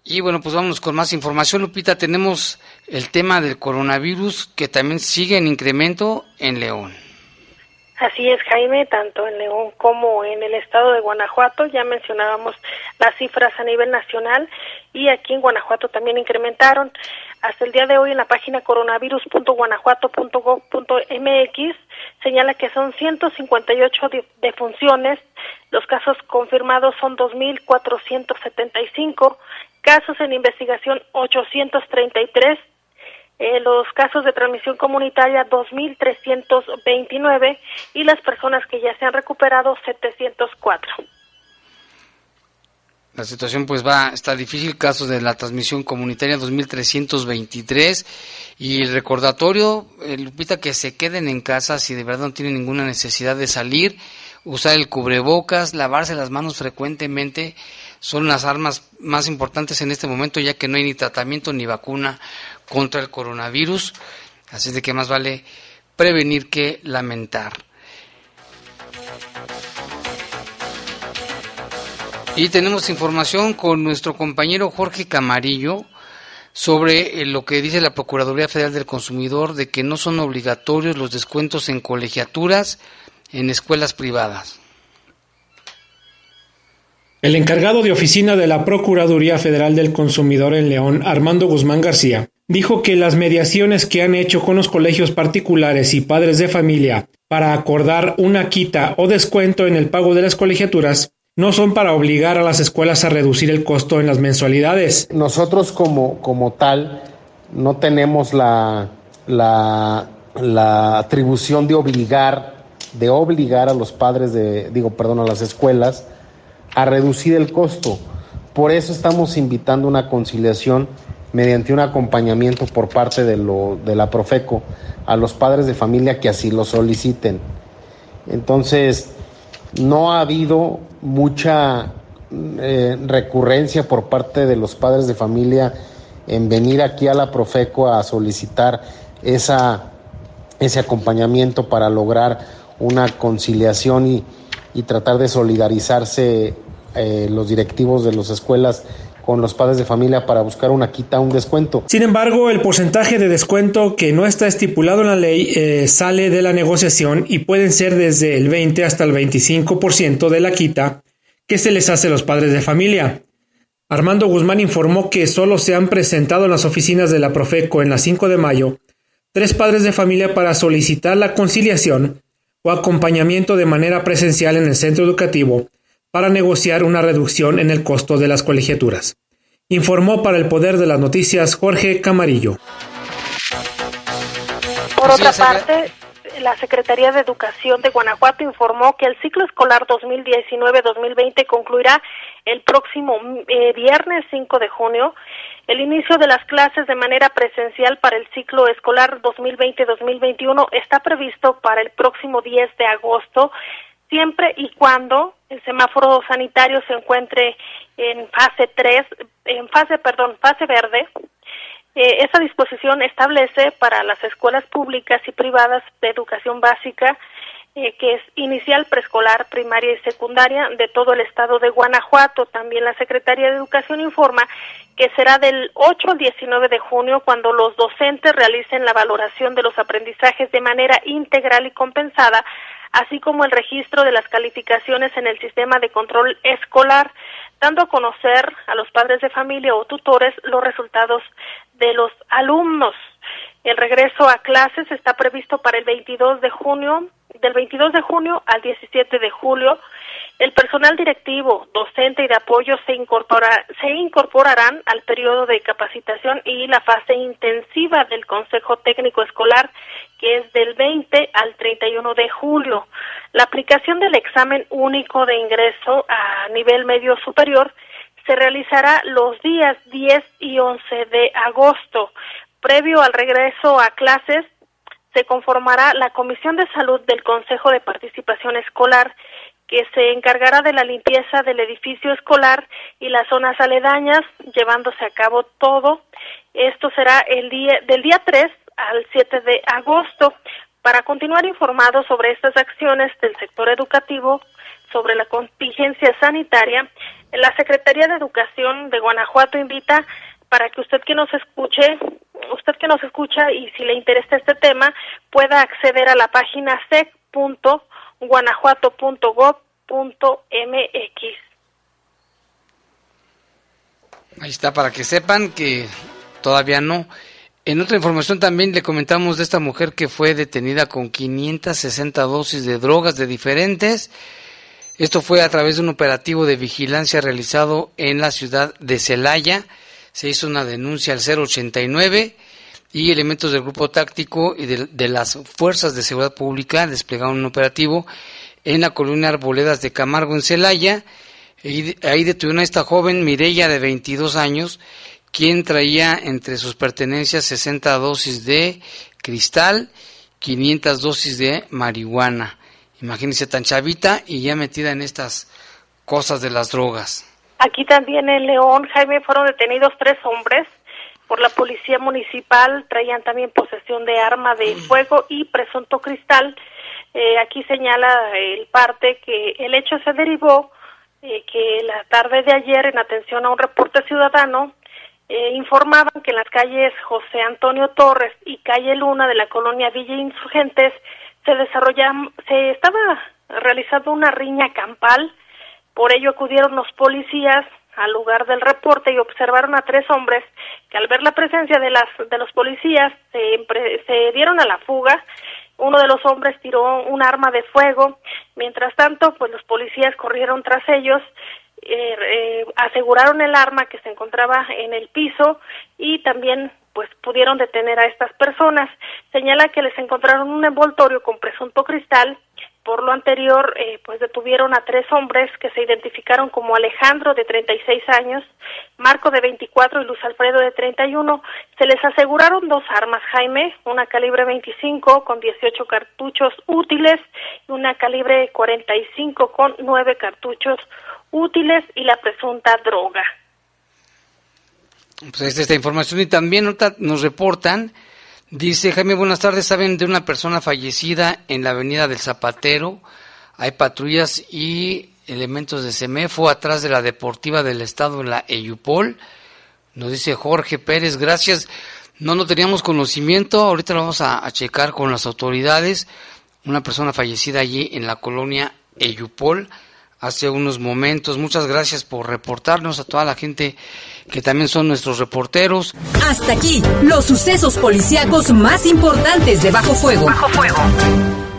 Y bueno, pues vámonos con más información, Lupita. Tenemos el tema del coronavirus que también sigue en incremento en León. Así es, Jaime, tanto en León como en el estado de Guanajuato. Ya mencionábamos las cifras a nivel nacional y aquí en Guanajuato también incrementaron. Hasta el día de hoy en la página coronavirus.guanajuato.gov.mx señala que son 158 defunciones, los casos confirmados son 2.475, casos en investigación 833, eh, los casos de transmisión comunitaria 2.329 y las personas que ya se han recuperado 704. La situación pues va, está difícil, casos de la transmisión comunitaria 2323 y el recordatorio, eh, Lupita, que se queden en casa si de verdad no tienen ninguna necesidad de salir, usar el cubrebocas, lavarse las manos frecuentemente, son las armas más importantes en este momento ya que no hay ni tratamiento ni vacuna contra el coronavirus, así de que más vale prevenir que lamentar. Y tenemos información con nuestro compañero Jorge Camarillo sobre eh, lo que dice la Procuraduría Federal del Consumidor de que no son obligatorios los descuentos en colegiaturas en escuelas privadas. El encargado de oficina de la Procuraduría Federal del Consumidor en León, Armando Guzmán García, dijo que las mediaciones que han hecho con los colegios particulares y padres de familia para acordar una quita o descuento en el pago de las colegiaturas no son para obligar a las escuelas a reducir el costo en las mensualidades. Nosotros como, como tal no tenemos la, la, la atribución de obligar, de obligar a los padres de, digo, perdón, a las escuelas a reducir el costo. Por eso estamos invitando una conciliación mediante un acompañamiento por parte de, lo, de la Profeco a los padres de familia que así lo soliciten. Entonces, no ha habido mucha eh, recurrencia por parte de los padres de familia en venir aquí a la Profeco a solicitar esa, ese acompañamiento para lograr una conciliación y, y tratar de solidarizarse eh, los directivos de las escuelas con los padres de familia para buscar una quita, un descuento. Sin embargo, el porcentaje de descuento que no está estipulado en la ley eh, sale de la negociación y pueden ser desde el 20 hasta el 25% de la quita que se les hace a los padres de familia. Armando Guzmán informó que solo se han presentado en las oficinas de la Profeco en la 5 de mayo tres padres de familia para solicitar la conciliación o acompañamiento de manera presencial en el centro educativo para negociar una reducción en el costo de las colegiaturas. Informó para el Poder de las Noticias Jorge Camarillo. Por otra parte, la Secretaría de Educación de Guanajuato informó que el ciclo escolar 2019-2020 concluirá el próximo eh, viernes 5 de junio. El inicio de las clases de manera presencial para el ciclo escolar 2020-2021 está previsto para el próximo 10 de agosto siempre y cuando el semáforo sanitario se encuentre en fase 3, en fase, perdón, fase verde. Eh, esa disposición establece para las escuelas públicas y privadas de educación básica, eh, que es inicial, preescolar, primaria y secundaria de todo el estado de Guanajuato. También la Secretaría de Educación informa que será del 8 al 19 de junio cuando los docentes realicen la valoración de los aprendizajes de manera integral y compensada así como el registro de las calificaciones en el sistema de control escolar, dando a conocer a los padres de familia o tutores los resultados de los alumnos. El regreso a clases está previsto para el 22 de junio, del 22 de junio al 17 de julio. El personal directivo, docente y de apoyo se, incorpora, se incorporarán al periodo de capacitación y la fase intensiva del Consejo Técnico Escolar, que es del 20 al 31 de julio. La aplicación del examen único de ingreso a nivel medio superior se realizará los días 10 y 11 de agosto. Previo al regreso a clases, se conformará la Comisión de Salud del Consejo de Participación Escolar, que se encargará de la limpieza del edificio escolar y las zonas aledañas, llevándose a cabo todo. Esto será el día del día 3 al 7 de agosto. Para continuar informados sobre estas acciones del sector educativo, sobre la contingencia sanitaria, la Secretaría de Educación de Guanajuato invita para que usted que nos escuche, usted que nos escucha y si le interesa este tema, pueda acceder a la página sec.guanajuato.gov.mx. Ahí está, para que sepan que todavía no. En otra información también le comentamos de esta mujer que fue detenida con 560 dosis de drogas de diferentes. Esto fue a través de un operativo de vigilancia realizado en la ciudad de Celaya se hizo una denuncia al 089 y elementos del grupo táctico y de, las fuerzas de seguridad pública desplegaron un operativo en la colonia Arboledas de Camargo en Celaya. Y ahí detuvieron a esta joven Mirella de 22 años, quien traía entre sus pertenencias 60 dosis de cristal, 500 dosis de marihuana. Imagínense tan chavita y ya metida en estas cosas de las drogas. Aquí también en León, Jaime, fueron detenidos tres hombres por la policía municipal, traían también posesión de arma de fuego y presunto cristal. Eh, aquí señala el parte que el hecho se derivó eh, que la tarde de ayer, en atención a un reporte ciudadano, eh, informaban que en las calles José Antonio Torres y calle Luna de la colonia Villa Insurgentes se desarrollaba, se estaba realizando una riña campal. Por ello acudieron los policías al lugar del reporte y observaron a tres hombres que al ver la presencia de las de los policías se, se dieron a la fuga uno de los hombres tiró un arma de fuego. Mientras tanto, pues los policías corrieron tras ellos, eh, aseguraron el arma que se encontraba en el piso y también pues pudieron detener a estas personas. Señala que les encontraron un envoltorio con presunto cristal por lo anterior, eh, pues detuvieron a tres hombres que se identificaron como Alejandro, de 36 años, Marco, de 24 y Luz Alfredo, de 31. Se les aseguraron dos armas, Jaime, una calibre 25 con 18 cartuchos útiles y una calibre 45 con 9 cartuchos útiles y la presunta droga. Pues esta, esta información y también nos reportan Dice Jaime, buenas tardes. Saben de una persona fallecida en la avenida del Zapatero. Hay patrullas y elementos de CEMEFO atrás de la Deportiva del Estado en la Eyupol. Nos dice Jorge Pérez, gracias. No, no teníamos conocimiento. Ahorita lo vamos a, a checar con las autoridades. Una persona fallecida allí en la colonia Eyupol hace unos momentos. Muchas gracias por reportarnos a toda la gente que también son nuestros reporteros. Hasta aquí, los sucesos policíacos más importantes de Bajo Fuego. Bajo Fuego.